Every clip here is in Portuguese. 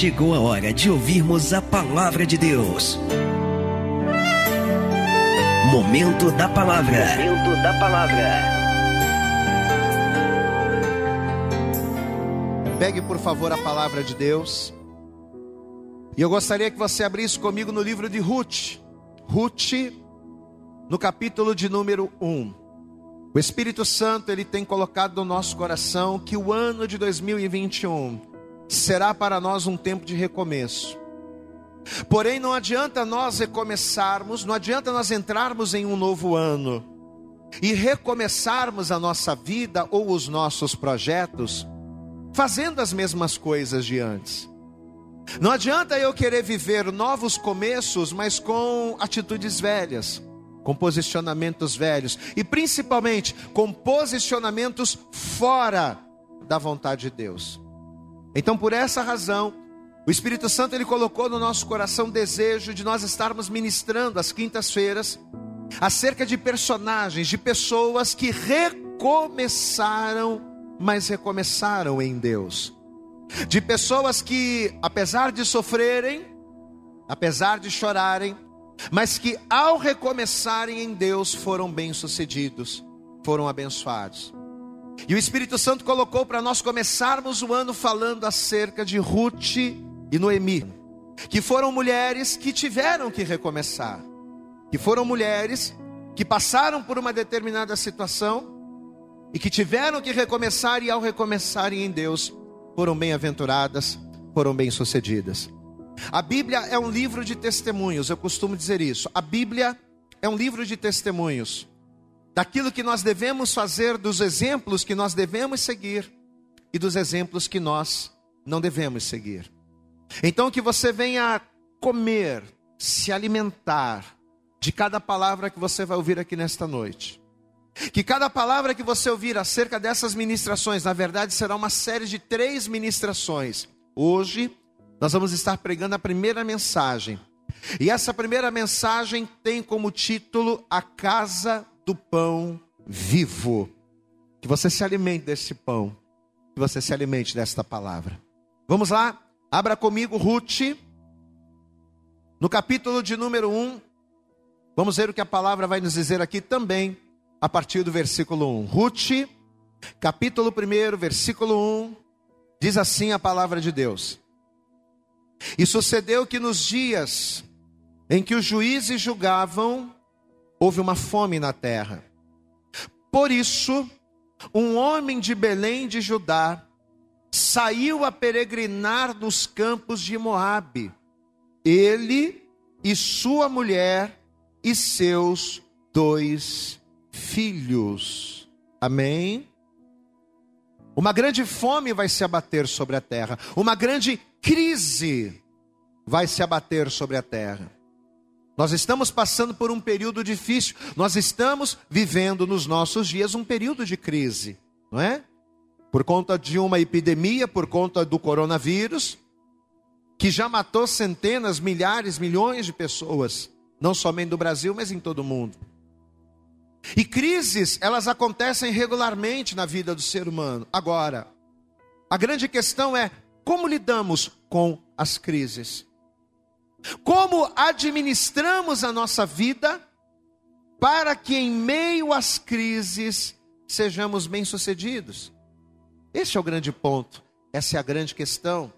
chegou a hora de ouvirmos a palavra de Deus. Momento da palavra. Momento da palavra. Pegue, por favor, a palavra de Deus. E eu gostaria que você abrisse comigo no livro de Ruth. Ruth, no capítulo de número 1. O Espírito Santo, ele tem colocado no nosso coração que o ano de 2021 será para nós um tempo de recomeço. Porém, não adianta nós recomeçarmos, não adianta nós entrarmos em um novo ano e recomeçarmos a nossa vida ou os nossos projetos fazendo as mesmas coisas de antes. Não adianta eu querer viver novos começos, mas com atitudes velhas, com posicionamentos velhos e principalmente com posicionamentos fora da vontade de Deus. Então, por essa razão, o Espírito Santo ele colocou no nosso coração o desejo de nós estarmos ministrando às quintas-feiras acerca de personagens, de pessoas que recomeçaram, mas recomeçaram em Deus. De pessoas que, apesar de sofrerem, apesar de chorarem, mas que ao recomeçarem em Deus foram bem-sucedidos, foram abençoados. E o Espírito Santo colocou para nós começarmos o ano falando acerca de Ruth e Noemi, que foram mulheres que tiveram que recomeçar, que foram mulheres que passaram por uma determinada situação e que tiveram que recomeçar e ao recomeçarem em Deus foram bem-aventuradas, foram bem-sucedidas. A Bíblia é um livro de testemunhos, eu costumo dizer isso. A Bíblia é um livro de testemunhos daquilo que nós devemos fazer, dos exemplos que nós devemos seguir e dos exemplos que nós não devemos seguir. Então, que você venha comer, se alimentar de cada palavra que você vai ouvir aqui nesta noite. Que cada palavra que você ouvir acerca dessas ministrações, na verdade, será uma série de três ministrações. Hoje, nós vamos estar pregando a primeira mensagem. E essa primeira mensagem tem como título A Casa do pão vivo. Que você se alimente desse pão. Que você se alimente desta palavra. Vamos lá? Abra comigo Ruth. No capítulo de número 1. Vamos ver o que a palavra vai nos dizer aqui também. A partir do versículo 1. Ruth, capítulo 1, versículo 1. Diz assim a palavra de Deus. E sucedeu que nos dias em que os juízes julgavam, houve uma fome na terra. Por isso, um homem de Belém de Judá saiu a peregrinar nos campos de Moabe. Ele e sua mulher e seus dois filhos. Amém. Uma grande fome vai se abater sobre a terra, uma grande crise vai se abater sobre a terra. Nós estamos passando por um período difícil, nós estamos vivendo nos nossos dias um período de crise, não é? Por conta de uma epidemia, por conta do coronavírus, que já matou centenas, milhares, milhões de pessoas, não somente do Brasil, mas em todo o mundo. E crises, elas acontecem regularmente na vida do ser humano. Agora, a grande questão é como lidamos com as crises. Como administramos a nossa vida para que em meio às crises sejamos bem-sucedidos? Esse é o grande ponto, essa é a grande questão.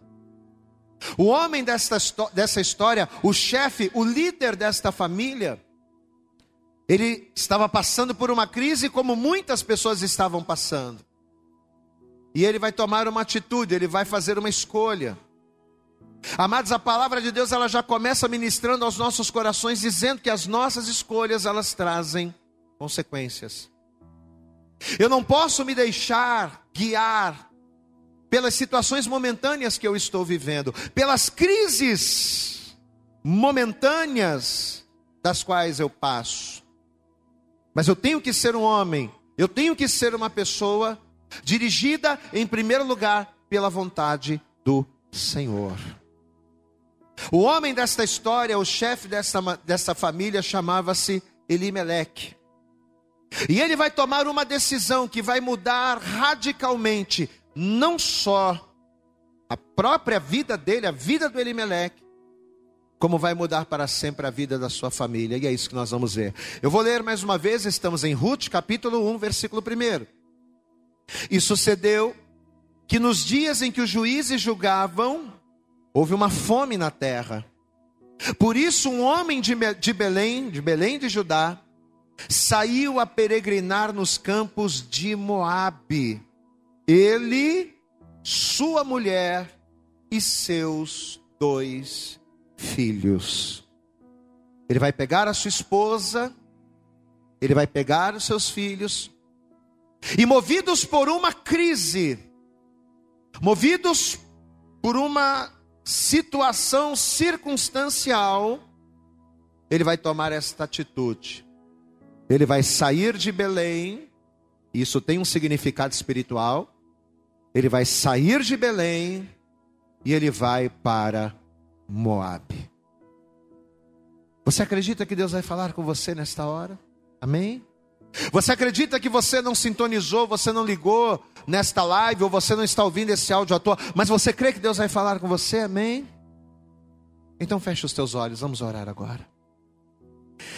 O homem desta, dessa história, o chefe, o líder desta família, ele estava passando por uma crise como muitas pessoas estavam passando. E ele vai tomar uma atitude, ele vai fazer uma escolha. Amados, a palavra de Deus ela já começa ministrando aos nossos corações dizendo que as nossas escolhas elas trazem consequências. Eu não posso me deixar guiar pelas situações momentâneas que eu estou vivendo, pelas crises momentâneas das quais eu passo. Mas eu tenho que ser um homem, eu tenho que ser uma pessoa dirigida em primeiro lugar pela vontade do Senhor. O homem desta história, o chefe dessa, dessa família, chamava-se Elimeleque. E ele vai tomar uma decisão que vai mudar radicalmente, não só a própria vida dele, a vida do Elimeleque, como vai mudar para sempre a vida da sua família. E é isso que nós vamos ver. Eu vou ler mais uma vez, estamos em Ruth, capítulo 1, versículo 1. E sucedeu que nos dias em que os juízes julgavam, houve uma fome na terra. Por isso, um homem de Belém, de Belém de Judá, saiu a peregrinar nos campos de Moabe. Ele, sua mulher e seus dois filhos. Ele vai pegar a sua esposa, ele vai pegar os seus filhos, e movidos por uma crise, movidos por uma situação circunstancial, ele vai tomar esta atitude. Ele vai sair de Belém, isso tem um significado espiritual. Ele vai sair de Belém e ele vai para Moabe. Você acredita que Deus vai falar com você nesta hora? Amém? Você acredita que você não sintonizou, você não ligou nesta live, ou você não está ouvindo esse áudio à toa, mas você crê que Deus vai falar com você? Amém? Então feche os teus olhos, vamos orar agora.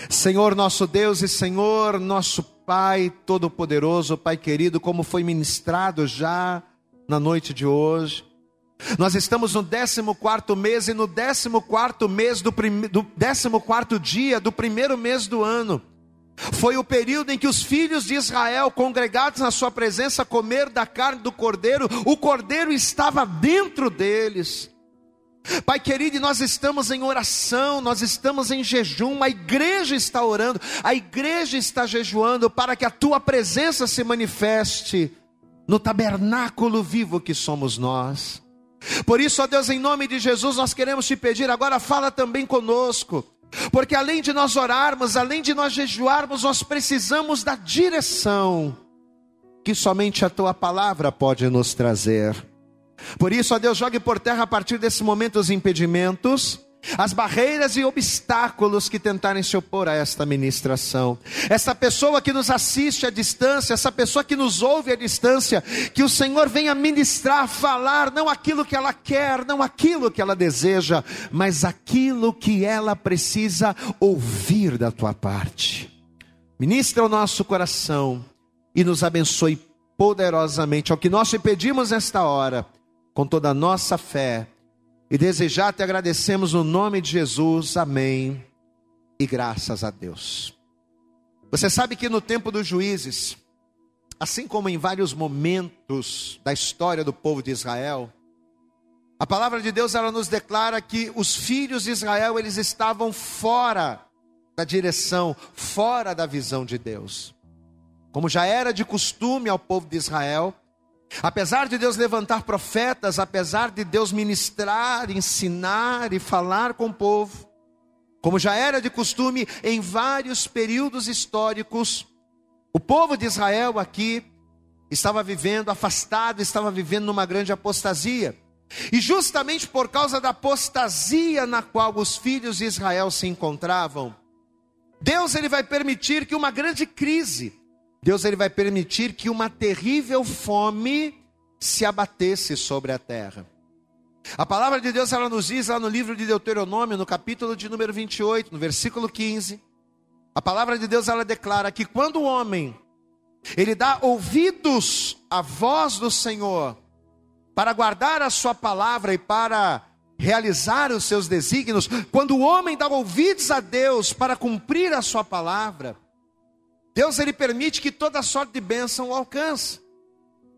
Senhor nosso Deus e Senhor nosso Pai Todo-Poderoso, Pai querido, como foi ministrado já na noite de hoje. Nós estamos no 14 mês e no 14 mês do, prim... do 14 dia do primeiro mês do ano. Foi o período em que os filhos de Israel, congregados na sua presença, comeram da carne do cordeiro, o cordeiro estava dentro deles. Pai querido, nós estamos em oração, nós estamos em jejum, a igreja está orando, a igreja está jejuando para que a tua presença se manifeste no tabernáculo vivo que somos nós. Por isso, ó Deus, em nome de Jesus, nós queremos te pedir agora, fala também conosco, porque além de nós orarmos, além de nós jejuarmos, nós precisamos da direção que somente a tua palavra pode nos trazer. Por isso, ó Deus, jogue por terra a partir desse momento os impedimentos, as barreiras e obstáculos que tentarem se opor a esta ministração. Essa pessoa que nos assiste à distância, essa pessoa que nos ouve à distância, que o Senhor venha ministrar, falar não aquilo que ela quer, não aquilo que ela deseja, mas aquilo que ela precisa ouvir da tua parte. Ministra o nosso coração e nos abençoe poderosamente. É o que nós te pedimos nesta hora com toda a nossa fé. E desejar te agradecemos no nome de Jesus. Amém. E graças a Deus. Você sabe que no tempo dos juízes, assim como em vários momentos da história do povo de Israel, a palavra de Deus ela nos declara que os filhos de Israel eles estavam fora da direção, fora da visão de Deus. Como já era de costume ao povo de Israel, Apesar de Deus levantar profetas, apesar de Deus ministrar, ensinar e falar com o povo, como já era de costume em vários períodos históricos, o povo de Israel aqui estava vivendo afastado, estava vivendo numa grande apostasia. E justamente por causa da apostasia na qual os filhos de Israel se encontravam, Deus ele vai permitir que uma grande crise Deus ele vai permitir que uma terrível fome se abatesse sobre a terra. A palavra de Deus ela nos diz lá no livro de Deuteronômio, no capítulo de número 28, no versículo 15. A palavra de Deus ela declara que quando o homem ele dá ouvidos à voz do Senhor para guardar a sua palavra e para realizar os seus desígnios, quando o homem dá ouvidos a Deus para cumprir a sua palavra, Deus ele permite que toda sorte de bênção o alcance.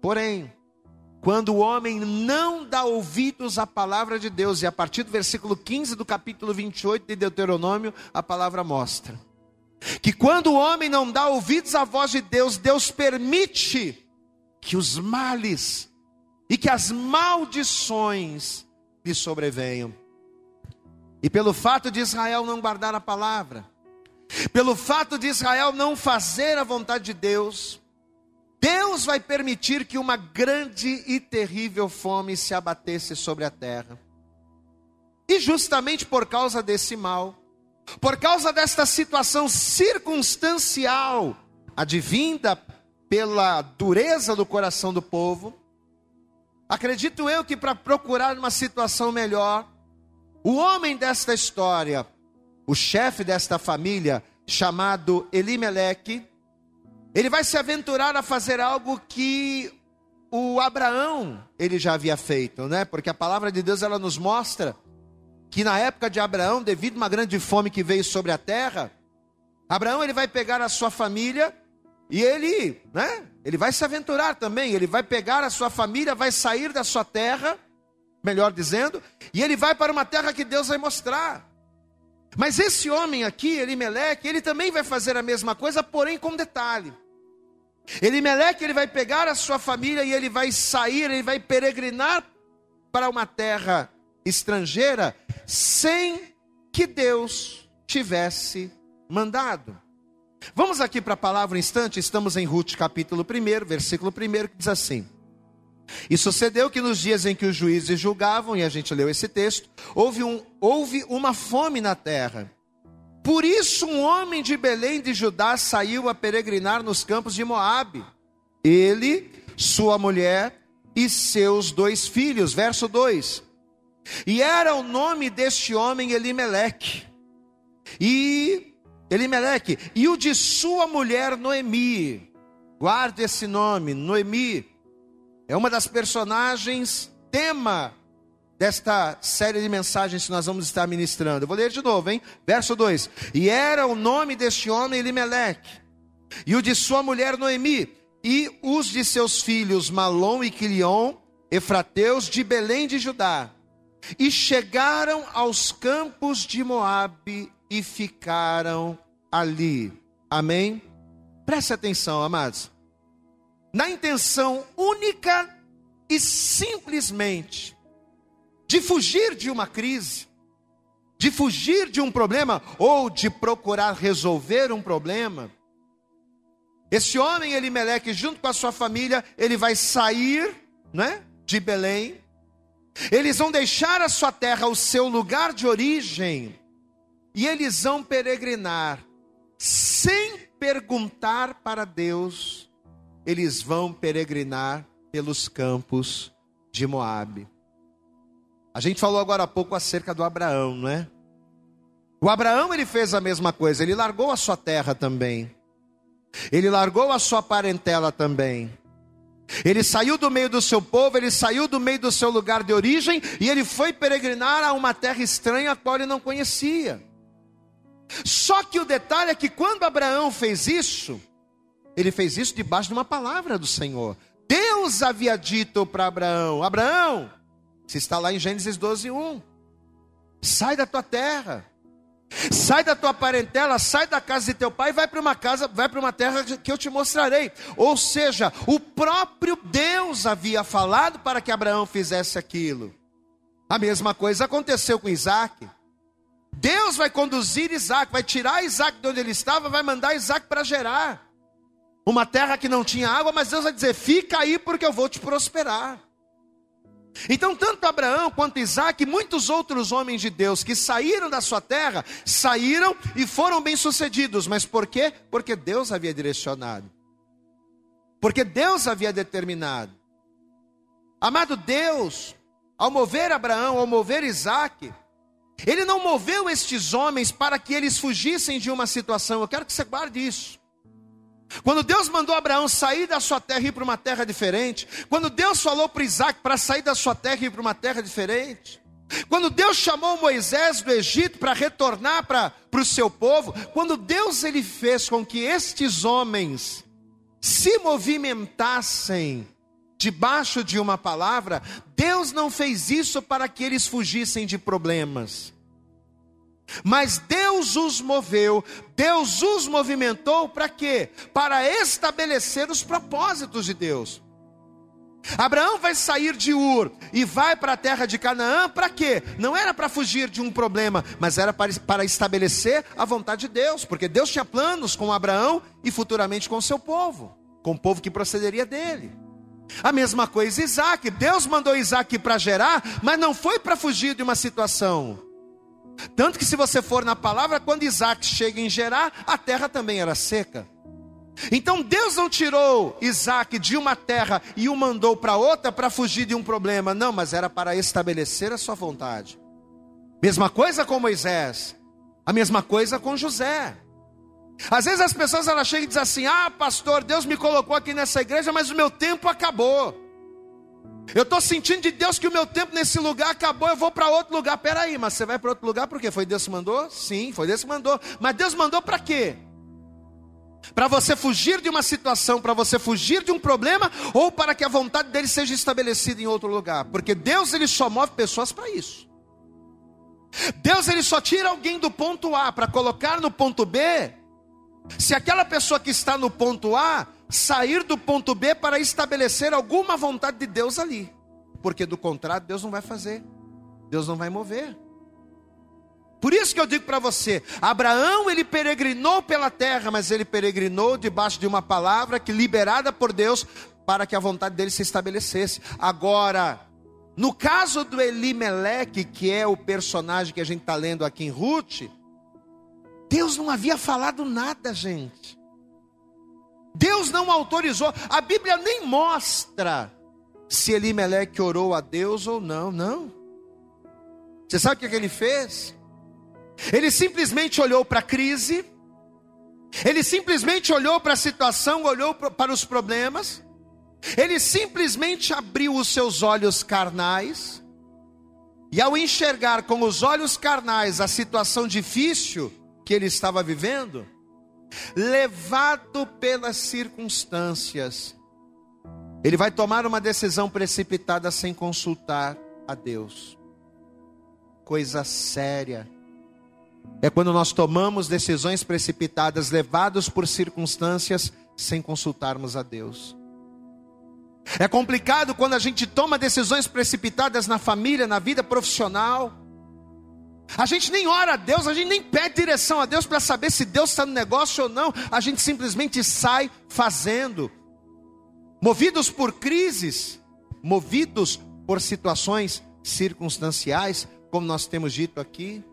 Porém, quando o homem não dá ouvidos à palavra de Deus, e a partir do versículo 15 do capítulo 28 de Deuteronômio, a palavra mostra que quando o homem não dá ouvidos à voz de Deus, Deus permite que os males e que as maldições lhe sobrevenham. E pelo fato de Israel não guardar a palavra, pelo fato de Israel não fazer a vontade de Deus, Deus vai permitir que uma grande e terrível fome se abatesse sobre a terra. E justamente por causa desse mal, por causa desta situação circunstancial, advinda pela dureza do coração do povo, acredito eu que para procurar uma situação melhor, o homem desta história, o chefe desta família, chamado Elimeleque, ele vai se aventurar a fazer algo que o Abraão ele já havia feito, né? Porque a palavra de Deus ela nos mostra que na época de Abraão, devido a uma grande fome que veio sobre a terra, Abraão ele vai pegar a sua família e ele, né? Ele vai se aventurar também, ele vai pegar a sua família, vai sair da sua terra, melhor dizendo, e ele vai para uma terra que Deus vai mostrar. Mas esse homem aqui, Elimeleque, ele também vai fazer a mesma coisa, porém com detalhe. Elimeleque, ele vai pegar a sua família e ele vai sair, ele vai peregrinar para uma terra estrangeira sem que Deus tivesse mandado. Vamos aqui para a palavra um instante, estamos em Ruth capítulo 1, versículo 1, que diz assim: E sucedeu que nos dias em que os juízes julgavam, e a gente leu esse texto, houve, um, houve uma fome na terra. Por isso um homem de Belém de Judá saiu a peregrinar nos campos de Moabe. Ele, sua mulher e seus dois filhos. Verso 2. E era o nome deste homem Elimeleque. E Elimeleque, e o de sua mulher Noemi. Guarde esse nome, Noemi. É uma das personagens tema desta série de mensagens que nós vamos estar ministrando. Eu vou ler de novo, hein? Verso 2: E era o nome deste homem Elimeleque, e o de sua mulher Noemi, e os de seus filhos Malom e Quilion, Efrateus de Belém de Judá. E chegaram aos campos de Moabe e ficaram ali. Amém? Preste atenção, amados. Na intenção única e simplesmente de fugir de uma crise, de fugir de um problema ou de procurar resolver um problema. Esse homem, Elimeleque, junto com a sua família, ele vai sair né, de Belém. Eles vão deixar a sua terra, o seu lugar de origem, e eles vão peregrinar, sem perguntar para Deus, eles vão peregrinar pelos campos de Moabe. A gente falou agora há pouco acerca do Abraão, não é? O Abraão ele fez a mesma coisa, ele largou a sua terra também. Ele largou a sua parentela também. Ele saiu do meio do seu povo, ele saiu do meio do seu lugar de origem e ele foi peregrinar a uma terra estranha a qual ele não conhecia. Só que o detalhe é que quando Abraão fez isso, ele fez isso debaixo de uma palavra do Senhor. Deus havia dito para Abraão: Abraão, se está lá em Gênesis 12, 1. Sai da tua terra. Sai da tua parentela, sai da casa de teu pai, vai para uma casa, vai para uma terra que eu te mostrarei. Ou seja, o próprio Deus havia falado para que Abraão fizesse aquilo. A mesma coisa aconteceu com Isaac. Deus vai conduzir Isaac, vai tirar Isaac de onde ele estava, vai mandar Isaac para gerar. Uma terra que não tinha água, mas Deus vai dizer: fica aí porque eu vou te prosperar. Então, tanto Abraão quanto Isaac e muitos outros homens de Deus que saíram da sua terra, saíram e foram bem-sucedidos. Mas por quê? Porque Deus havia direcionado. Porque Deus havia determinado. Amado Deus, ao mover Abraão, ao mover Isaac, ele não moveu estes homens para que eles fugissem de uma situação. Eu quero que você guarde isso. Quando Deus mandou Abraão sair da sua terra e ir para uma terra diferente, quando Deus falou para Isaac para sair da sua terra e ir para uma terra diferente, quando Deus chamou Moisés do Egito para retornar para, para o seu povo, quando Deus ele fez com que estes homens se movimentassem debaixo de uma palavra, Deus não fez isso para que eles fugissem de problemas. Mas Deus os moveu, Deus os movimentou para quê? Para estabelecer os propósitos de Deus. Abraão vai sair de Ur e vai para a terra de Canaã para quê? Não era para fugir de um problema, mas era para, para estabelecer a vontade de Deus, porque Deus tinha planos com Abraão e futuramente com seu povo, com o povo que procederia dele. A mesma coisa Isaac, Deus mandou Isaac para gerar, mas não foi para fugir de uma situação, tanto que se você for na palavra, quando Isaac chega em Gerar, a terra também era seca. Então Deus não tirou Isaac de uma terra e o mandou para outra para fugir de um problema, não, mas era para estabelecer a sua vontade. Mesma coisa com Moisés, a mesma coisa com José. Às vezes as pessoas elas chegam e dizem assim: Ah, pastor, Deus me colocou aqui nessa igreja, mas o meu tempo acabou. Eu estou sentindo de Deus que o meu tempo nesse lugar acabou, eu vou para outro lugar. Peraí, mas você vai para outro lugar porque foi Deus que mandou? Sim, foi Deus que mandou. Mas Deus mandou para quê? Para você fugir de uma situação, para você fugir de um problema, ou para que a vontade dele seja estabelecida em outro lugar? Porque Deus ele só move pessoas para isso. Deus ele só tira alguém do ponto A para colocar no ponto B, se aquela pessoa que está no ponto A sair do ponto B para estabelecer alguma vontade de Deus ali. Porque do contrário, Deus não vai fazer. Deus não vai mover. Por isso que eu digo para você, Abraão ele peregrinou pela terra, mas ele peregrinou debaixo de uma palavra que liberada por Deus para que a vontade dele se estabelecesse. Agora, no caso do Elimeleque, que é o personagem que a gente está lendo aqui em Ruth, Deus não havia falado nada, gente. Deus não autorizou. A Bíblia nem mostra se Elimeleque orou a Deus ou não, não. Você sabe o que, que ele fez? Ele simplesmente olhou para a crise, ele simplesmente olhou para a situação, olhou para os problemas, ele simplesmente abriu os seus olhos carnais, e ao enxergar com os olhos carnais a situação difícil que ele estava vivendo, levado pelas circunstâncias, ele vai tomar uma decisão precipitada sem consultar a Deus. Coisa séria é quando nós tomamos decisões precipitadas, levados por circunstâncias, sem consultarmos a Deus. É complicado quando a gente toma decisões precipitadas na família, na vida profissional. A gente nem ora a Deus, a gente nem pede direção a Deus para saber se Deus está no negócio ou não. A gente simplesmente sai fazendo. Movidos por crises, movidos por situações circunstanciais, como nós temos dito aqui.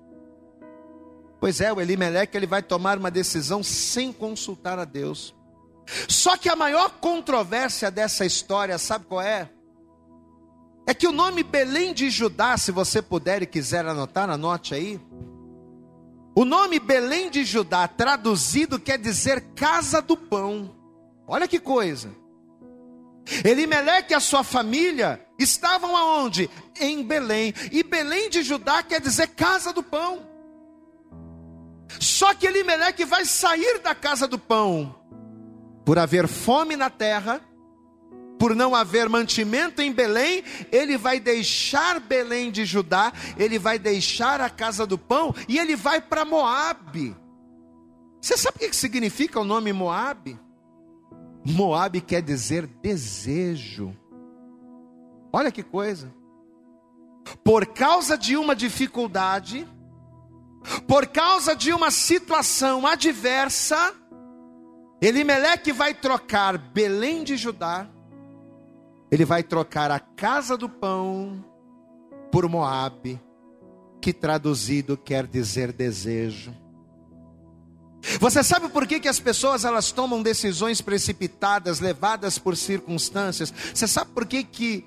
Pois é, o Elimeleque ele vai tomar uma decisão sem consultar a Deus. Só que a maior controvérsia dessa história, sabe qual é? É que o nome Belém de Judá, se você puder e quiser anotar, anote aí. O nome Belém de Judá, traduzido, quer dizer casa do pão. Olha que coisa. Elimeleque e a sua família estavam aonde? Em Belém. E Belém de Judá quer dizer casa do pão. Só que Elimeleque vai sair da casa do pão, por haver fome na terra, por não haver mantimento em Belém, ele vai deixar Belém de Judá, ele vai deixar a casa do pão e ele vai para Moabe. Você sabe o que significa o nome Moabe? Moabe quer dizer desejo. Olha que coisa. Por causa de uma dificuldade, por causa de uma situação adversa, Elimeleque vai trocar Belém de Judá, ele vai trocar a casa do pão por Moabe, que traduzido quer dizer desejo. Você sabe por que, que as pessoas elas tomam decisões precipitadas, levadas por circunstâncias? Você sabe por que, que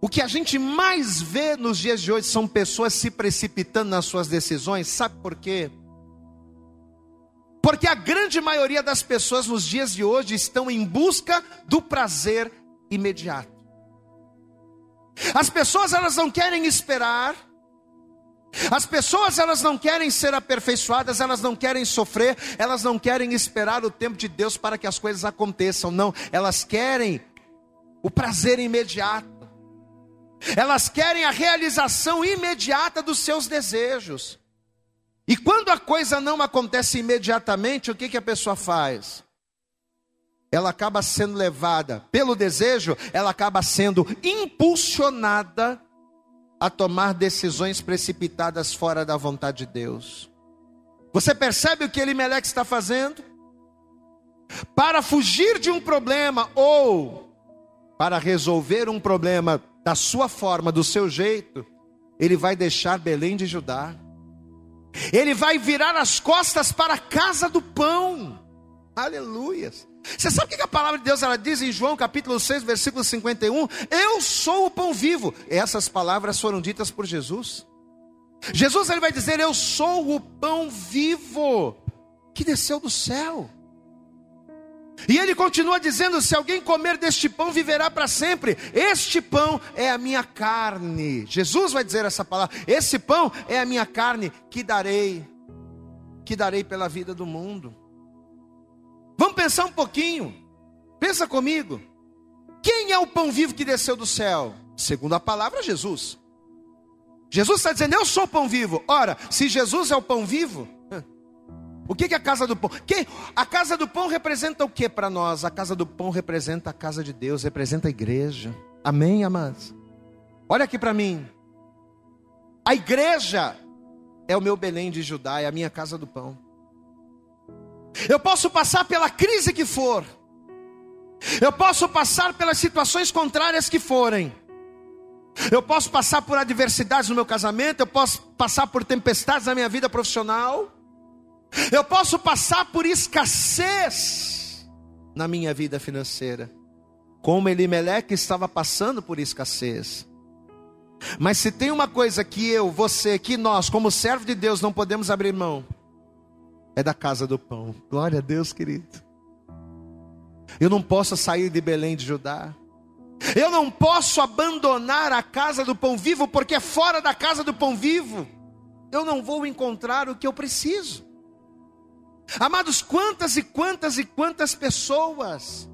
o que a gente mais vê nos dias de hoje são pessoas se precipitando nas suas decisões, sabe por quê? Porque a grande maioria das pessoas nos dias de hoje estão em busca do prazer imediato. As pessoas elas não querem esperar, as pessoas elas não querem ser aperfeiçoadas, elas não querem sofrer, elas não querem esperar o tempo de Deus para que as coisas aconteçam, não, elas querem o prazer imediato. Elas querem a realização imediata dos seus desejos. E quando a coisa não acontece imediatamente, o que, que a pessoa faz? Ela acaba sendo levada pelo desejo, ela acaba sendo impulsionada a tomar decisões precipitadas fora da vontade de Deus. Você percebe o que Elimeleque está fazendo? Para fugir de um problema ou para resolver um problema da sua forma, do seu jeito, ele vai deixar Belém de Judá. Ele vai virar as costas para a casa do pão. Aleluias. Você sabe o que a palavra de Deus ela diz em João capítulo 6, versículo 51? Eu sou o pão vivo. Essas palavras foram ditas por Jesus. Jesus ele vai dizer: Eu sou o pão vivo que desceu do céu. E ele continua dizendo: Se alguém comer deste pão, viverá para sempre. Este pão é a minha carne. Jesus vai dizer essa palavra: Esse pão é a minha carne que darei, que darei pela vida do mundo. Pensar um pouquinho. Pensa comigo. Quem é o pão vivo que desceu do céu? Segundo a palavra, Jesus. Jesus está dizendo: Eu sou o pão vivo. Ora, se Jesus é o pão vivo, o que é a casa do pão? Que? A casa do pão representa o que para nós? A casa do pão representa a casa de Deus, representa a igreja. Amém, amados? Olha aqui para mim. A igreja é o meu Belém de Judá, é a minha casa do pão. Eu posso passar pela crise que for, eu posso passar pelas situações contrárias que forem, eu posso passar por adversidades no meu casamento, eu posso passar por tempestades na minha vida profissional, eu posso passar por escassez na minha vida financeira, como Elimeleque estava passando por escassez. Mas se tem uma coisa que eu, você, que nós, como servo de Deus, não podemos abrir mão, é da casa do pão. Glória a Deus, querido. Eu não posso sair de Belém de Judá. Eu não posso abandonar a casa do pão vivo, porque fora da casa do pão vivo eu não vou encontrar o que eu preciso. Amados, quantas e quantas e quantas pessoas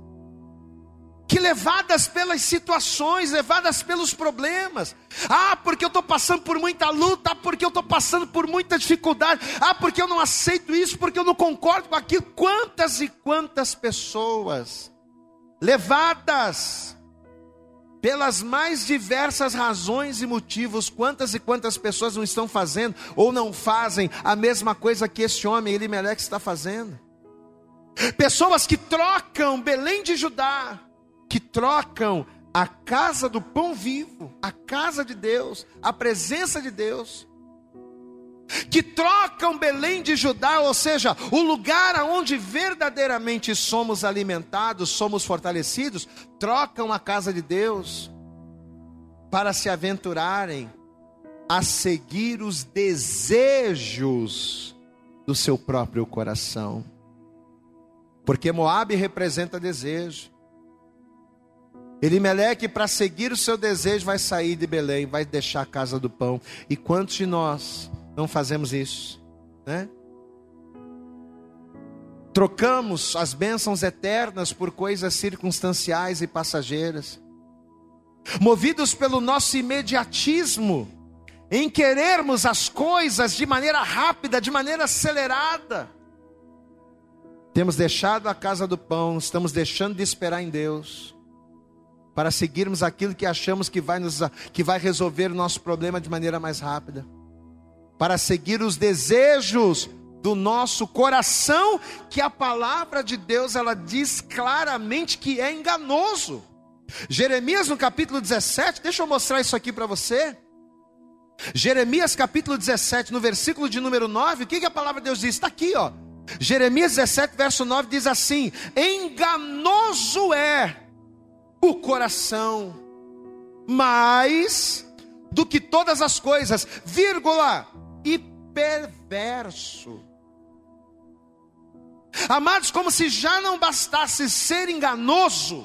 que levadas pelas situações, levadas pelos problemas, ah, porque eu estou passando por muita luta, ah, porque eu estou passando por muita dificuldade, ah, porque eu não aceito isso, porque eu não concordo com aquilo. Quantas e quantas pessoas levadas pelas mais diversas razões e motivos, quantas e quantas pessoas não estão fazendo ou não fazem a mesma coisa que esse homem Elimelec está fazendo. Pessoas que trocam Belém de Judá, que trocam a casa do pão vivo, a casa de Deus, a presença de Deus, que trocam Belém de Judá, ou seja, o lugar aonde verdadeiramente somos alimentados, somos fortalecidos, trocam a casa de Deus para se aventurarem a seguir os desejos do seu próprio coração. Porque Moabe representa desejo. Elimeleque, para seguir o seu desejo, vai sair de Belém, vai deixar a casa do pão. E quantos de nós não fazemos isso, né? Trocamos as bênçãos eternas por coisas circunstanciais e passageiras, movidos pelo nosso imediatismo, em querermos as coisas de maneira rápida, de maneira acelerada. Temos deixado a casa do pão, estamos deixando de esperar em Deus, para seguirmos aquilo que achamos que vai, nos, que vai resolver o nosso problema de maneira mais rápida para seguir os desejos do nosso coração, que a palavra de Deus ela diz claramente que é enganoso. Jeremias no capítulo 17, deixa eu mostrar isso aqui para você. Jeremias capítulo 17, no versículo de número 9, o que, que a palavra de Deus diz? Está aqui, ó. Jeremias 17, verso 9 diz assim: Enganoso é o coração, mais do que todas as coisas, vírgula, e perverso. Amados, como se já não bastasse ser enganoso,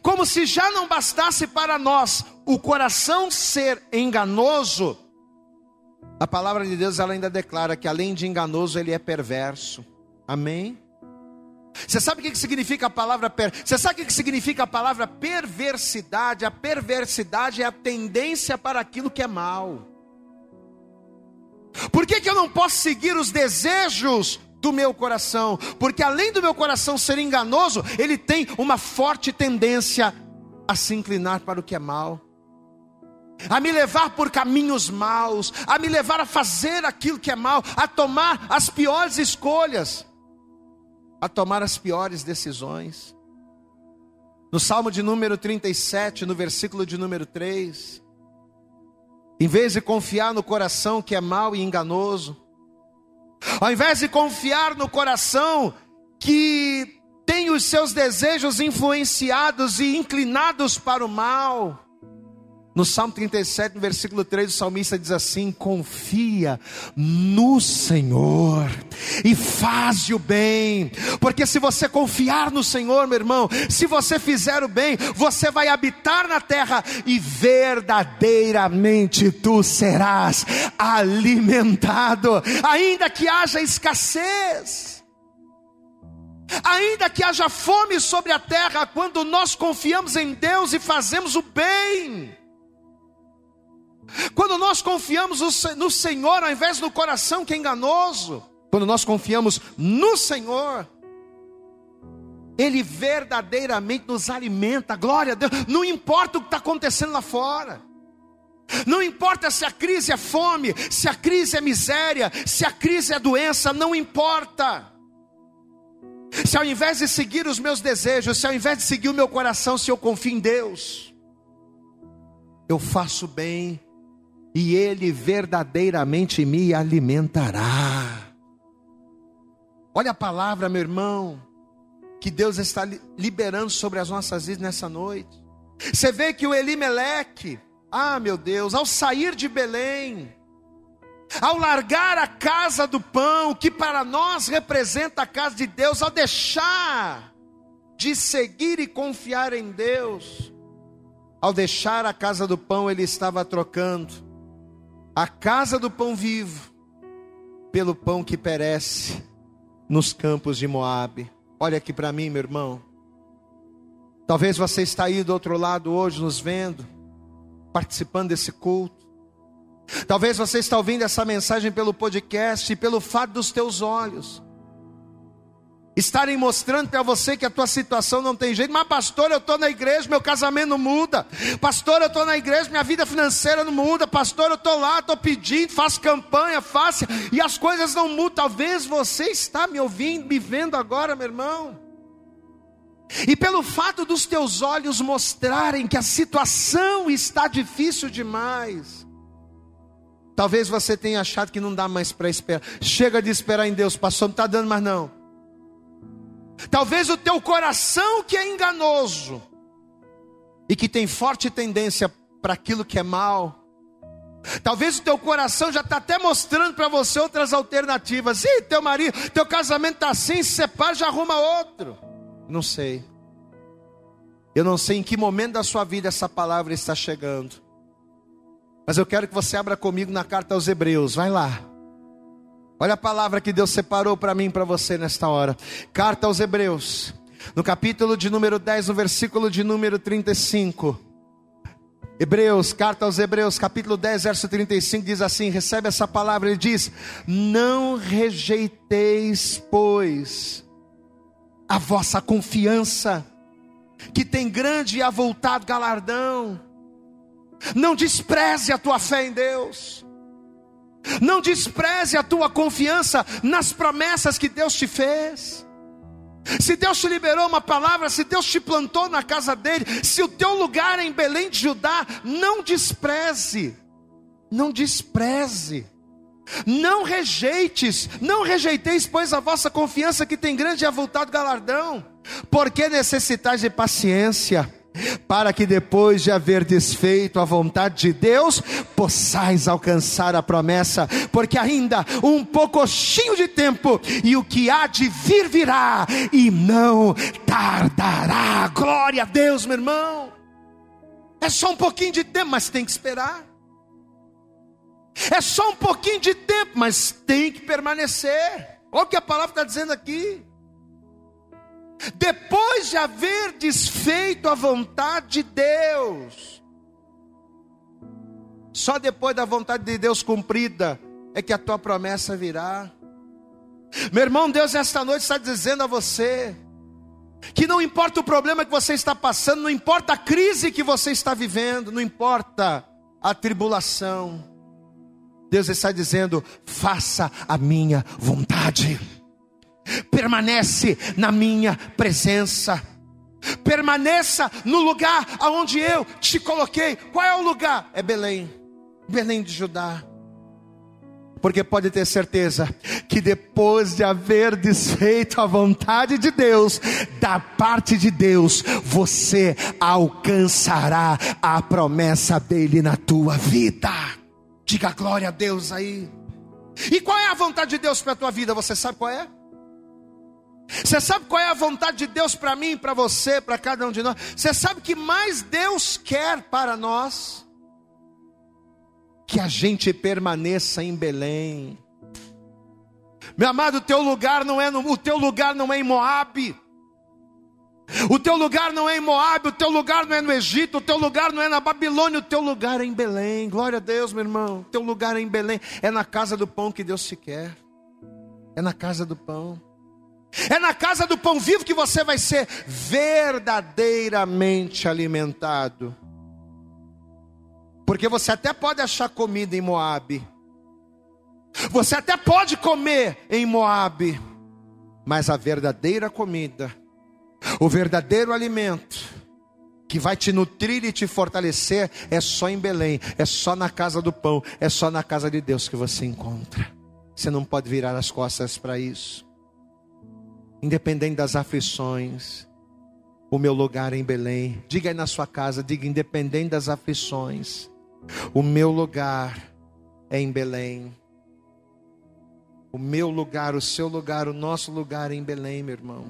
como se já não bastasse para nós o coração ser enganoso, a palavra de Deus ela ainda declara que além de enganoso ele é perverso. Amém? Você sabe o que significa a palavra per... Você sabe o que significa a palavra perversidade? A perversidade é a tendência para aquilo que é mal. Por que, que eu não posso seguir os desejos do meu coração? Porque além do meu coração ser enganoso, ele tem uma forte tendência a se inclinar para o que é mal, a me levar por caminhos maus, a me levar a fazer aquilo que é mal, a tomar as piores escolhas, a tomar as piores decisões. No Salmo de número 37, no versículo de número 3, em vez de confiar no coração que é mau e enganoso, Ao invés de confiar no coração que tem os seus desejos influenciados e inclinados para o mal, no Salmo 37, no versículo 3, o salmista diz assim: Confia no Senhor e faz o bem, porque se você confiar no Senhor, meu irmão, se você fizer o bem, você vai habitar na terra e verdadeiramente tu serás alimentado, ainda que haja escassez. Ainda que haja fome sobre a terra, quando nós confiamos em Deus e fazemos o bem, quando nós confiamos no Senhor ao invés do coração que é enganoso, quando nós confiamos no Senhor, Ele verdadeiramente nos alimenta, glória a Deus, não importa o que está acontecendo lá fora. Não importa se a crise é fome, se a crise é miséria, se a crise é doença, não importa. Se ao invés de seguir os meus desejos, se ao invés de seguir o meu coração, se eu confio em Deus, eu faço bem e Ele verdadeiramente me alimentará. Olha a palavra, meu irmão, que Deus está liberando sobre as nossas vidas nessa noite. Você vê que o Elimeleque, ah meu Deus, ao sair de Belém, ao largar a casa do pão, que para nós representa a casa de Deus, ao deixar de seguir e confiar em Deus, ao deixar a casa do pão, ele estava trocando a casa do pão vivo pelo pão que perece nos campos de Moabe. Olha aqui para mim, meu irmão. Talvez você está aí do outro lado hoje nos vendo, participando desse culto. Talvez você está ouvindo essa mensagem pelo podcast e pelo fato dos teus olhos estarem mostrando para você que a tua situação não tem jeito, mas pastor, eu estou na igreja, meu casamento não muda, pastor, eu estou na igreja, minha vida financeira não muda, pastor, eu estou lá, estou pedindo, faço campanha, faço, e as coisas não mudam. Talvez você está me ouvindo, me vendo agora, meu irmão. E pelo fato dos teus olhos mostrarem que a situação está difícil demais, talvez você tenha achado que não dá mais para esperar. Chega de esperar em Deus, pastor, não está dando mais não. Talvez o teu coração que é enganoso e que tem forte tendência para aquilo que é mal. Talvez o teu coração já está até mostrando para você outras alternativas. Ih, teu marido, teu casamento está assim, se separa, já arruma outro. Não sei. Eu não sei em que momento da sua vida essa palavra está chegando. Mas eu quero que você abra comigo na carta aos Hebreus. Vai lá. Olha a palavra que Deus separou para mim e para você nesta hora. Carta aos Hebreus, no capítulo de número 10, no versículo de número 35. Hebreus, carta aos Hebreus, capítulo 10, verso 35, diz assim: recebe essa palavra, ele diz: Não rejeiteis, pois, a vossa confiança, que tem grande e avultado galardão, não despreze a tua fé em Deus não despreze a tua confiança nas promessas que Deus te fez. Se Deus te liberou uma palavra, se Deus te plantou na casa dele, se o teu lugar é em Belém de Judá, não despreze, não despreze, não rejeites, não rejeiteis, pois a vossa confiança que tem grande e avultado galardão, porque necessitais de paciência para que depois de haver desfeito a vontade de Deus, possais alcançar a promessa, porque ainda um pouquinho de tempo e o que há de vir virá e não tardará. Glória a Deus, meu irmão. É só um pouquinho de tempo, mas tem que esperar. É só um pouquinho de tempo, mas tem que permanecer. Olha o que a palavra está dizendo aqui depois de haver desfeito a vontade de Deus. Só depois da vontade de Deus cumprida é que a tua promessa virá. Meu irmão, Deus esta noite está dizendo a você que não importa o problema que você está passando, não importa a crise que você está vivendo, não importa a tribulação. Deus está dizendo: faça a minha vontade permanece na minha presença. Permaneça no lugar aonde eu te coloquei. Qual é o lugar? É Belém, Belém de Judá. Porque pode ter certeza que depois de haver desfeito a vontade de Deus, da parte de Deus, você alcançará a promessa dele na tua vida. Diga glória a Deus aí. E qual é a vontade de Deus para a tua vida? Você sabe qual é? Você sabe qual é a vontade de Deus para mim, para você, para cada um de nós? Você sabe que mais Deus quer para nós? Que a gente permaneça em Belém. Meu amado, o teu lugar não é no, o teu lugar não é em Moabe. O teu lugar não é em Moabe, o teu lugar não é no Egito, o teu lugar não é na Babilônia, o teu lugar é em Belém. Glória a Deus, meu irmão. O teu lugar é em Belém, é na casa do pão que Deus te quer. É na casa do pão. É na casa do pão vivo que você vai ser verdadeiramente alimentado. Porque você até pode achar comida em Moabe. Você até pode comer em Moabe, mas a verdadeira comida, o verdadeiro alimento que vai te nutrir e te fortalecer é só em Belém, é só na casa do pão, é só na casa de Deus que você encontra. Você não pode virar as costas para isso independente das aflições, o meu lugar é em Belém. Diga aí na sua casa, diga independente das aflições, o meu lugar é em Belém. O meu lugar, o seu lugar, o nosso lugar é em Belém, meu irmão.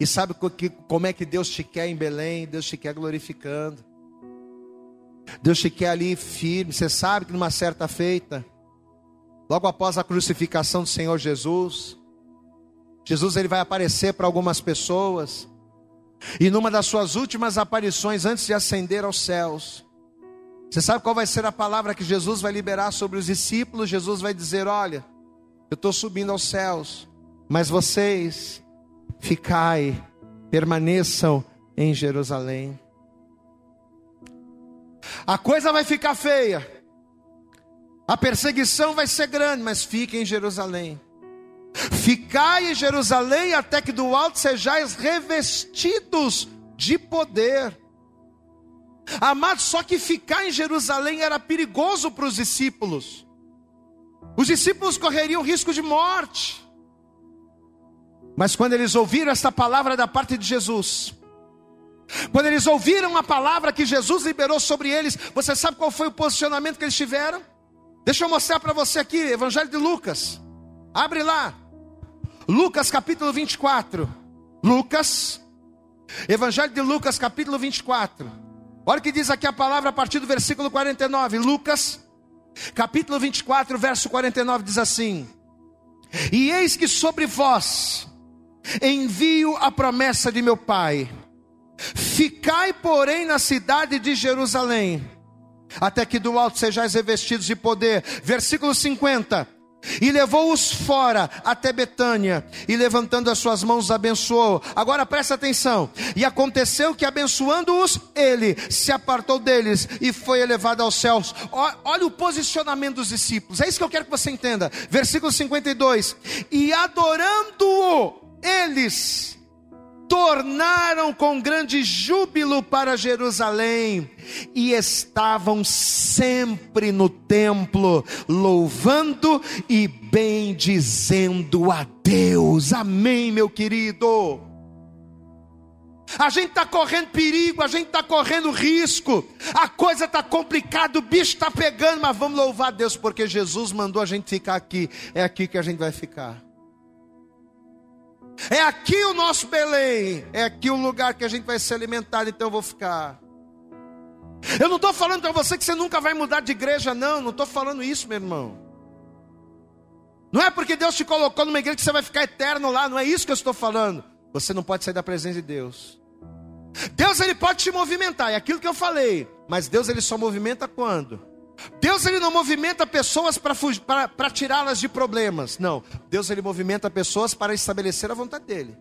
E sabe como é que Deus te quer em Belém? Deus te quer glorificando. Deus te quer ali firme. Você sabe que numa certa feita, logo após a crucificação do Senhor Jesus, Jesus ele vai aparecer para algumas pessoas. E numa das suas últimas aparições antes de ascender aos céus, você sabe qual vai ser a palavra que Jesus vai liberar sobre os discípulos? Jesus vai dizer: Olha, eu estou subindo aos céus, mas vocês ficai, permaneçam em Jerusalém. A coisa vai ficar feia, a perseguição vai ser grande, mas fiquem em Jerusalém. Ficai em Jerusalém até que do alto sejais revestidos de poder. Amados, só que ficar em Jerusalém era perigoso para os discípulos. Os discípulos correriam risco de morte. Mas quando eles ouviram esta palavra da parte de Jesus, quando eles ouviram a palavra que Jesus liberou sobre eles, você sabe qual foi o posicionamento que eles tiveram? Deixa eu mostrar para você aqui, Evangelho de Lucas. Abre lá. Lucas capítulo 24. Lucas, Evangelho de Lucas capítulo 24. Olha o que diz aqui a palavra a partir do versículo 49. Lucas, capítulo 24, verso 49 diz assim: E eis que sobre vós envio a promessa de meu Pai. Ficai, porém, na cidade de Jerusalém, até que do alto sejais revestidos de poder. Versículo 50 e levou-os fora até Betânia, e levantando as suas mãos os abençoou. Agora presta atenção. E aconteceu que abençoando-os, ele se apartou deles e foi elevado aos céus. Olha o posicionamento dos discípulos. É isso que eu quero que você entenda. Versículo 52. E adorando-o, eles tornaram com grande júbilo para Jerusalém e estavam sempre no templo, louvando e bendizendo a Deus. Amém, meu querido. A gente está correndo perigo, a gente está correndo risco, a coisa está complicada, o bicho está pegando, mas vamos louvar a Deus, porque Jesus mandou a gente ficar aqui, é aqui que a gente vai ficar. É aqui o nosso Belém. É aqui o lugar que a gente vai ser alimentado, então eu vou ficar. Eu não estou falando para você que você nunca vai mudar de igreja, não. Não estou falando isso, meu irmão. Não é porque Deus te colocou numa igreja que você vai ficar eterno lá. Não é isso que eu estou falando. Você não pode sair da presença de Deus. Deus ele pode te movimentar, é aquilo que eu falei. Mas Deus ele só movimenta quando? Deus ele não movimenta pessoas para tirá-las de problemas. Não. Deus ele movimenta pessoas para estabelecer a vontade dele.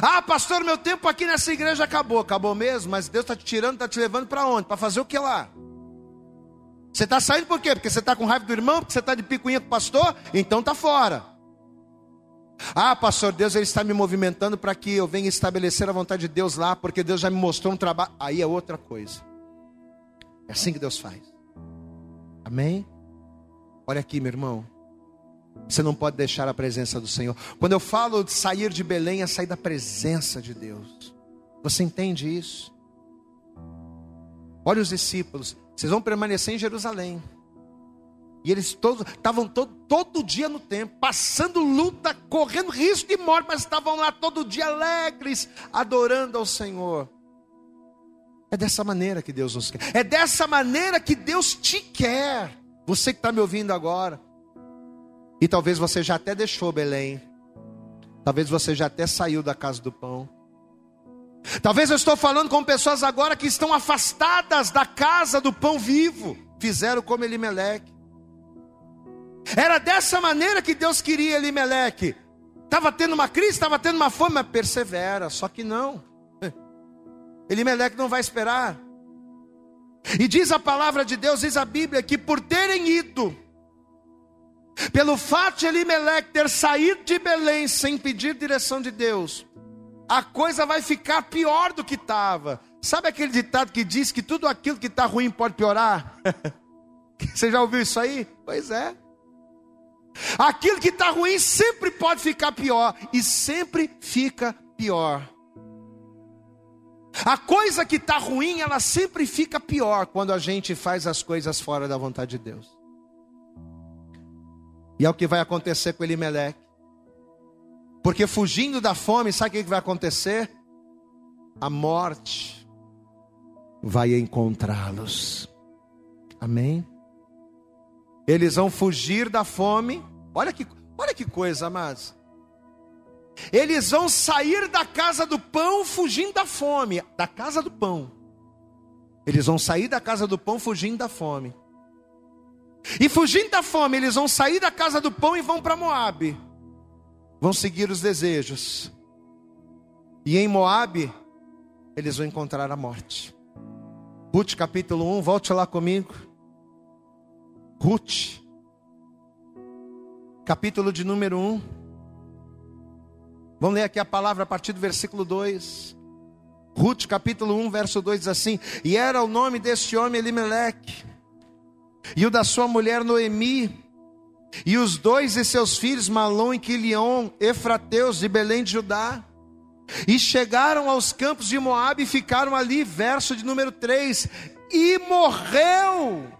Ah, pastor, meu tempo aqui nessa igreja acabou. Acabou mesmo, mas Deus está te tirando, está te levando para onde? Para fazer o que lá? Você está saindo por quê? Porque você está com raiva do irmão? Porque você está de picuinha com o pastor? Então está fora. Ah, pastor, Deus ele está me movimentando para que eu venha estabelecer a vontade de Deus lá, porque Deus já me mostrou um trabalho. Aí é outra coisa. É assim que Deus faz. Amém? Olha aqui, meu irmão. Você não pode deixar a presença do Senhor. Quando eu falo de sair de Belém, é sair da presença de Deus. Você entende isso? Olha os discípulos, vocês vão permanecer em Jerusalém. E eles todos estavam todo, todo dia no templo, passando luta, correndo risco de morte, mas estavam lá todo dia alegres, adorando ao Senhor. É dessa maneira que Deus nos quer. É dessa maneira que Deus te quer. Você que está me ouvindo agora. E talvez você já até deixou Belém. Talvez você já até saiu da casa do pão. Talvez eu estou falando com pessoas agora que estão afastadas da casa do pão vivo. Fizeram como Elimeleque. Era dessa maneira que Deus queria Elimeleque. Estava tendo uma crise, estava tendo uma fome, mas persevera. Só que não. Elimeleque não vai esperar. E diz a palavra de Deus, diz a Bíblia, que por terem ido, pelo fato de Elimeleque ter saído de Belém sem pedir direção de Deus, a coisa vai ficar pior do que estava. Sabe aquele ditado que diz que tudo aquilo que está ruim pode piorar? Você já ouviu isso aí? Pois é. Aquilo que está ruim sempre pode ficar pior, e sempre fica pior. A coisa que está ruim, ela sempre fica pior quando a gente faz as coisas fora da vontade de Deus. E é o que vai acontecer com Elimeleque. Porque fugindo da fome, sabe o que vai acontecer? A morte vai encontrá-los. Amém? Eles vão fugir da fome. Olha que, olha que coisa, amados. Eles vão sair da casa do pão fugindo da fome, da casa do pão. Eles vão sair da casa do pão fugindo da fome. E fugindo da fome, eles vão sair da casa do pão e vão para Moabe. Vão seguir os desejos. E em Moabe, eles vão encontrar a morte. Ruth capítulo 1, volte lá comigo. Ruth, capítulo de número 1. Vamos ler aqui a palavra a partir do versículo 2. Ruth, capítulo 1, verso 2 diz assim: E era o nome deste homem Elimeleque, e o da sua mulher Noemi, e os dois de seus filhos, Malom e Quilion, Efrateus de Belém de Judá. E chegaram aos campos de Moabe e ficaram ali, verso de número 3. E morreu.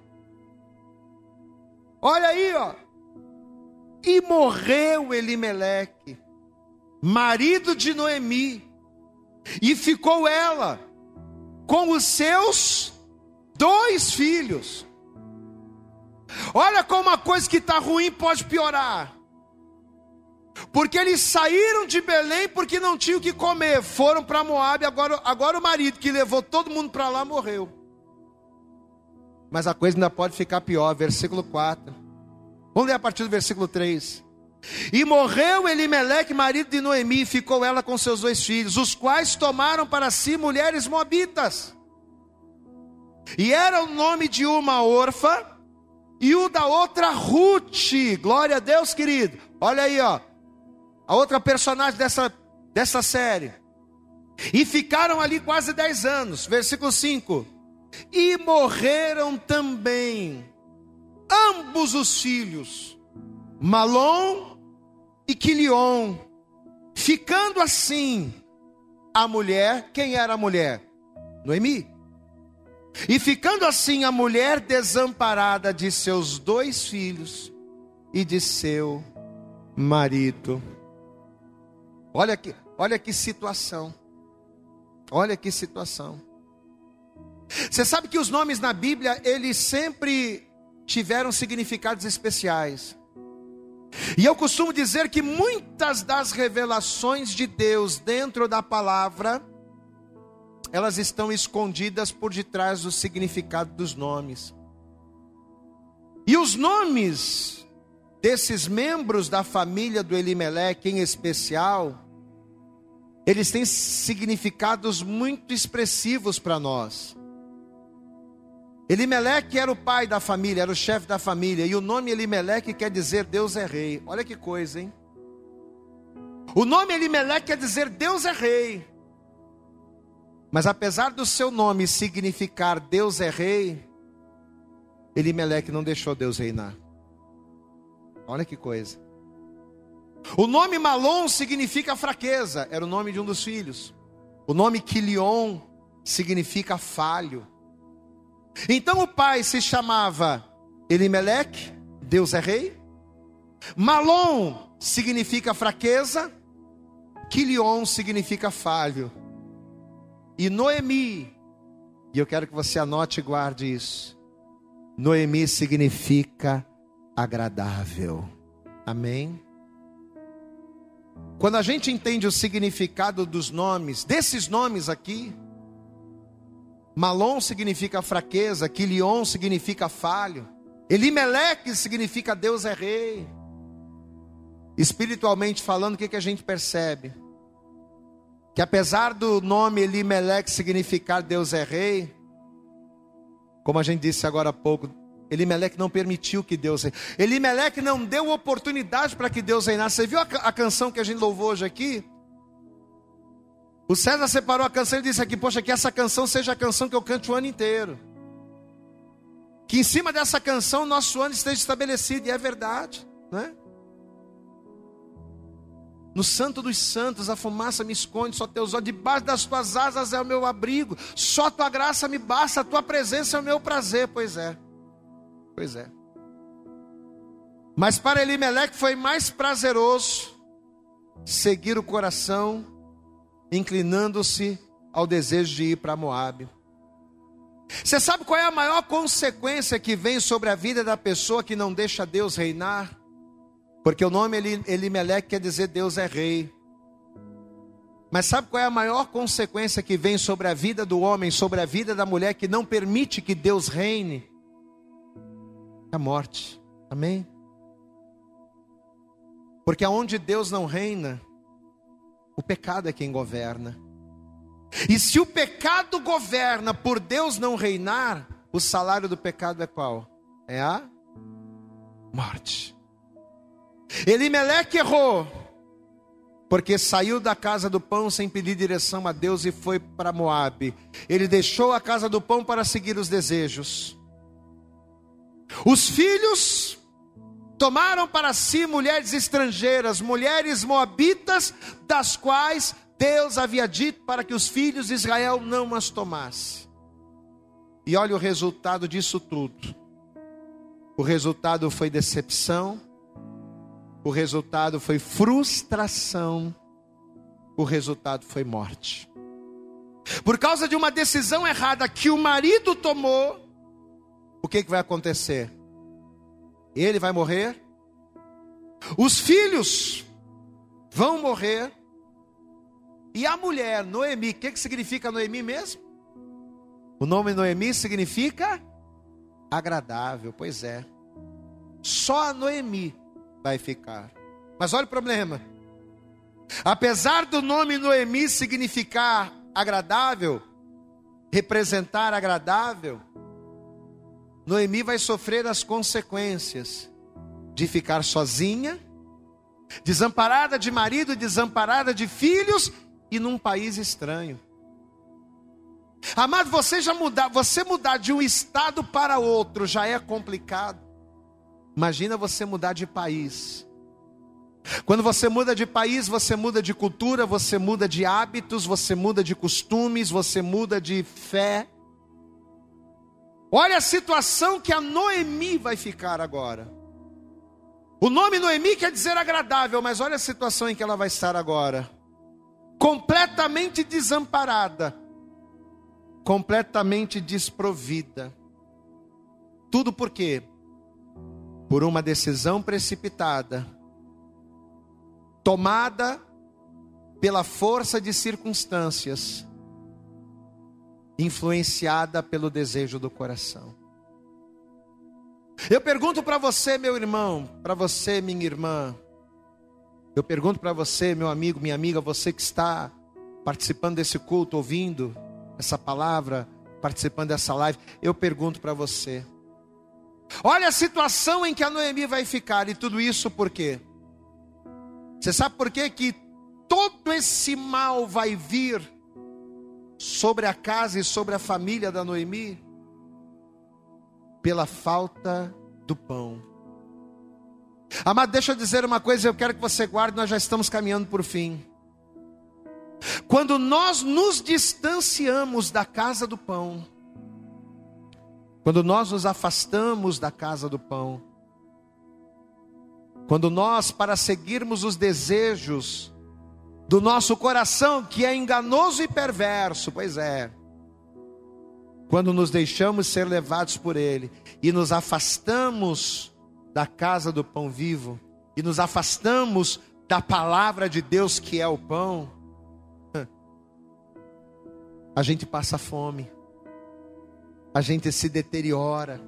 Olha aí, ó. E morreu Elimeleque marido de Noemi, e ficou ela com os seus dois filhos. Olha como uma coisa que está ruim pode piorar. Porque eles saíram de Belém porque não tinham o que comer, foram para Moab, agora, agora o marido que levou todo mundo para lá morreu. Mas a coisa ainda pode ficar pior, versículo 4. Vamos ler a partir do versículo 3. E morreu Elimeleque, marido de Noemi, e ficou ela com seus dois filhos, os quais tomaram para si mulheres moabitas. E era o nome de uma órfã e o da outra Ruth. Glória a Deus, querido. Olha aí, ó. A outra personagem dessa, dessa série. E ficaram ali quase dez anos. Versículo 5. E morreram também ambos os filhos, Malom e Quilion. Ficando assim, a mulher, quem era a mulher? Noemi. E ficando assim a mulher desamparada de seus dois filhos e de seu marido. Olha que, olha que situação. Olha que situação. Você sabe que os nomes na Bíblia, eles sempre tiveram significados especiais. E eu costumo dizer que muitas das revelações de Deus dentro da palavra, elas estão escondidas por detrás do significado dos nomes. E os nomes desses membros da família do Elimeleque em especial, eles têm significados muito expressivos para nós. Elimeleque era o pai da família, era o chefe da família, e o nome Elimeleque quer dizer Deus é rei. Olha que coisa, hein? O nome Elimeleque quer dizer Deus é rei. Mas apesar do seu nome significar Deus é rei, Elimeleque não deixou Deus reinar. Olha que coisa. O nome Malom significa fraqueza, era o nome de um dos filhos. O nome Quilion significa falho. Então o pai se chamava Elimeleque, Deus é rei. Malom significa fraqueza, Quilion significa falho. E Noemi, e eu quero que você anote e guarde isso. Noemi significa agradável. Amém? Quando a gente entende o significado dos nomes, desses nomes aqui, Malom significa fraqueza, Quilion significa falho, Elimeleque significa Deus é rei. Espiritualmente falando, o que, que a gente percebe? Que apesar do nome Elimeleque significar Deus é rei, como a gente disse agora há pouco, Elimeleque não permitiu que Deus reinasse. Elimeleque não deu oportunidade para que Deus reinasse. Você viu a, a, canção que a gente louvou hoje aqui? O César separou a canção e disse aqui: Poxa, que essa canção seja a canção que eu cante o ano inteiro. Que em cima dessa canção nosso ano esteja estabelecido, e é verdade, não é? No santo dos santos a fumaça me esconde, só teus olhos, debaixo das tuas asas é o meu abrigo, só tua graça me basta, a tua presença é o meu prazer, pois é. Pois é. Mas para Elimeleque foi mais prazeroso seguir o coração, inclinando-se ao desejo de ir para Moabe. Você sabe qual é a maior consequência que vem sobre a vida da pessoa que não deixa Deus reinar? Porque o nome Elimeleque quer dizer Deus é rei. Mas sabe qual é a maior consequência que vem sobre a vida do homem, sobre a vida da mulher que não permite que Deus reine? a morte. Amém? Porque aonde Deus não reina, o pecado é quem governa. E se o pecado governa por Deus não reinar, o salário do pecado é qual? É a morte. Elimeleque errou, porque saiu da casa do pão sem pedir direção a Deus e foi para Moabe. Ele deixou a casa do pão para seguir os desejos. Os filhos tomaram para si mulheres estrangeiras, mulheres moabitas, das quais Deus havia dito para que os filhos de Israel não as tomassem. E olha o resultado disso tudo. O resultado foi decepção, o resultado foi frustração, o resultado foi morte. Por causa de uma decisão errada que o marido tomou, o que, que vai acontecer? Ele vai morrer, os filhos vão morrer, e a mulher, Noemi, o que, que significa Noemi mesmo? O nome Noemi significa agradável, pois é. Só a Noemi vai ficar. Mas olha o problema. Apesar do nome Noemi significar agradável, representar agradável, Noemi vai sofrer as consequências de ficar sozinha, desamparada de marido, desamparada de filhos e num país estranho. Amado, você já mudar, você mudar de um estado para outro já é complicado. Imagina você mudar de país. Quando você muda de país, você muda de cultura, você muda de hábitos, você muda de costumes, você muda de fé. Olha a situação que a Noemi vai ficar agora. O nome Noemi quer dizer agradável, mas olha a situação em que ela vai estar agora. Completamente desamparada, completamente desprovida. Tudo por quê? Por uma decisão precipitada, tomada pela força de circunstâncias influenciada pelo desejo do coração. Eu pergunto para você, meu irmão, para você, minha irmã, eu pergunto para você, meu amigo, minha amiga, você que está participando desse culto, ouvindo essa palavra, participando dessa live, eu pergunto para você. Olha a situação em que a Noemi vai ficar e tudo isso por quê? Você sabe por quê que todo esse mal vai vir sobre a casa e sobre a família da Noemi? pela falta do pão. Amado, deixa eu dizer uma coisa, eu quero que você guarde, nós já estamos caminhando por fim. Quando nós nos distanciamos da casa do pão, quando nós nos afastamos da casa do pão, quando nós, para seguirmos os desejos do nosso coração, que é enganoso e perverso, pois é, quando nos deixamos ser levados por Ele e nos afastamos da casa do pão vivo e nos afastamos da palavra de Deus que é o pão, a gente passa fome, a gente se deteriora,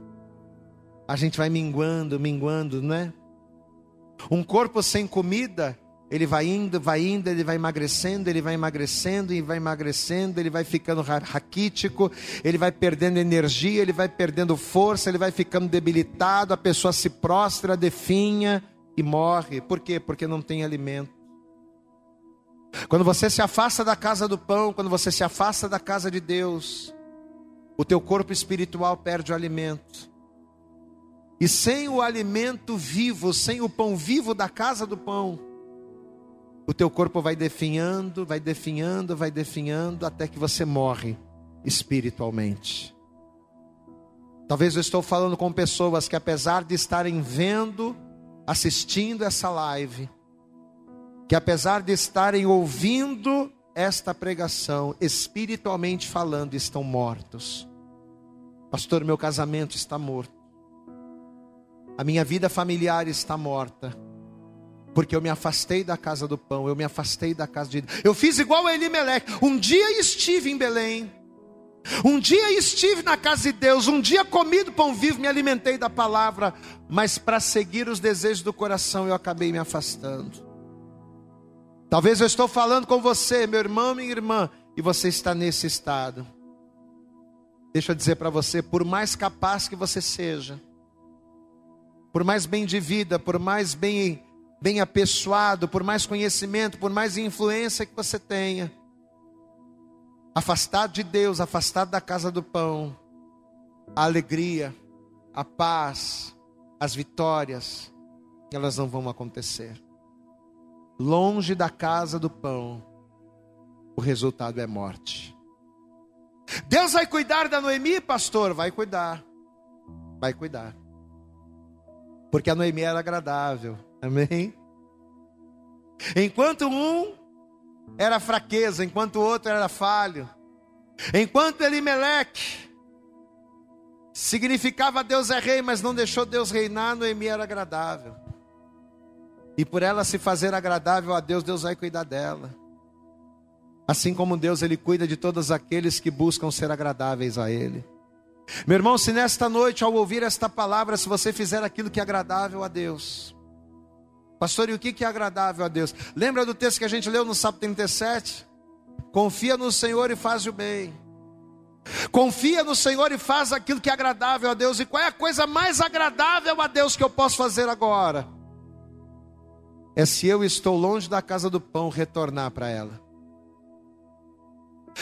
a gente vai minguando, minguando, né? Um corpo sem comida ele vai indo, vai indo, ele vai emagrecendo, ele vai emagrecendo e vai emagrecendo, ele vai ficando raquítico, ele vai perdendo energia, ele vai perdendo força, ele vai ficando debilitado, a pessoa se prostra, definha e morre. Por quê? Porque não tem alimento. Quando você se afasta da casa do pão, quando você se afasta da casa de Deus, o teu corpo espiritual perde o alimento. E sem o alimento vivo, sem o pão vivo da casa do pão, o teu corpo vai definhando, vai definhando, vai definhando, até que você morre espiritualmente. Talvez eu estou falando com pessoas que apesar de estarem vendo, assistindo essa live, que apesar de estarem ouvindo esta pregação, espiritualmente falando, estão mortos. Pastor, meu casamento está morto. A minha vida familiar está morta porque eu me afastei da casa do pão, eu me afastei da casa de Eu fiz igual a Elimeleque. Um dia estive em Belém. Um dia estive na casa de Deus, um dia comi do pão vivo, me alimentei da palavra, mas para seguir os desejos do coração eu acabei me afastando. Talvez eu estou falando com você, meu irmão, minha irmã, e você está nesse estado. Deixa eu dizer para você, por mais capaz que você seja, por mais bem de vida, por mais bem bem apessoado, por mais conhecimento, por mais influência que você tenha, afastado de Deus, afastado da casa do pão, a alegria, a paz, as vitórias, elas não vão acontecer. Longe da casa do pão, o resultado é morte. Deus vai cuidar da Noemi, pastor? Vai cuidar. Vai cuidar. Porque a Noemi era agradável. Amém? Enquanto um era fraqueza, enquanto o outro era falho. Enquanto Elimeleque significava Deus é rei, mas não deixou Deus reinar, Noemi era agradável. E por ela se fazer agradável a Deus, Deus vai cuidar dela. Assim como Deus, Ele cuida de todos aqueles que buscam ser agradáveis a Ele. Meu irmão, se nesta noite, ao ouvir esta palavra, se você fizer aquilo que é agradável a Deus, Pastor, e o que é agradável a Deus? Lembra do texto que a gente leu no Sábado 37? Confia no Senhor e faz o bem. Confia no Senhor e faz aquilo que é agradável a Deus. E qual é a coisa mais agradável a Deus que eu posso fazer agora? É se eu estou longe da casa do pão, retornar para ela.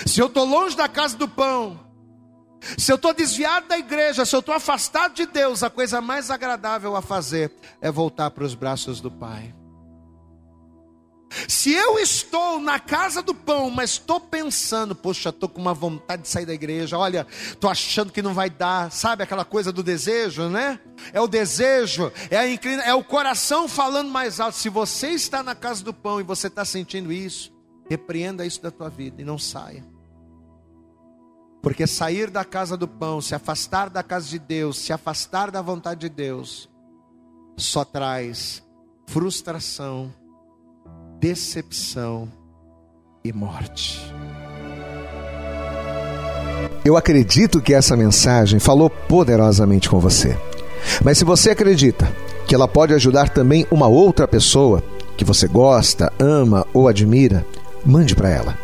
Se eu estou longe da casa do pão, se eu estou desviado da igreja, se eu estou afastado de Deus, a coisa mais agradável a fazer é voltar para os braços do Pai. Se eu estou na casa do pão, mas estou pensando, poxa, estou com uma vontade de sair da igreja, olha, estou achando que não vai dar, sabe aquela coisa do desejo, né? É o desejo, é, a inclina, é o coração falando mais alto. Se você está na casa do pão e você está sentindo isso, repreenda isso da tua vida e não saia. Porque sair da casa do pão, se afastar da casa de Deus, se afastar da vontade de Deus, só traz frustração, decepção e morte. Eu acredito que essa mensagem falou poderosamente com você. Mas se você acredita que ela pode ajudar também uma outra pessoa que você gosta, ama ou admira, mande para ela.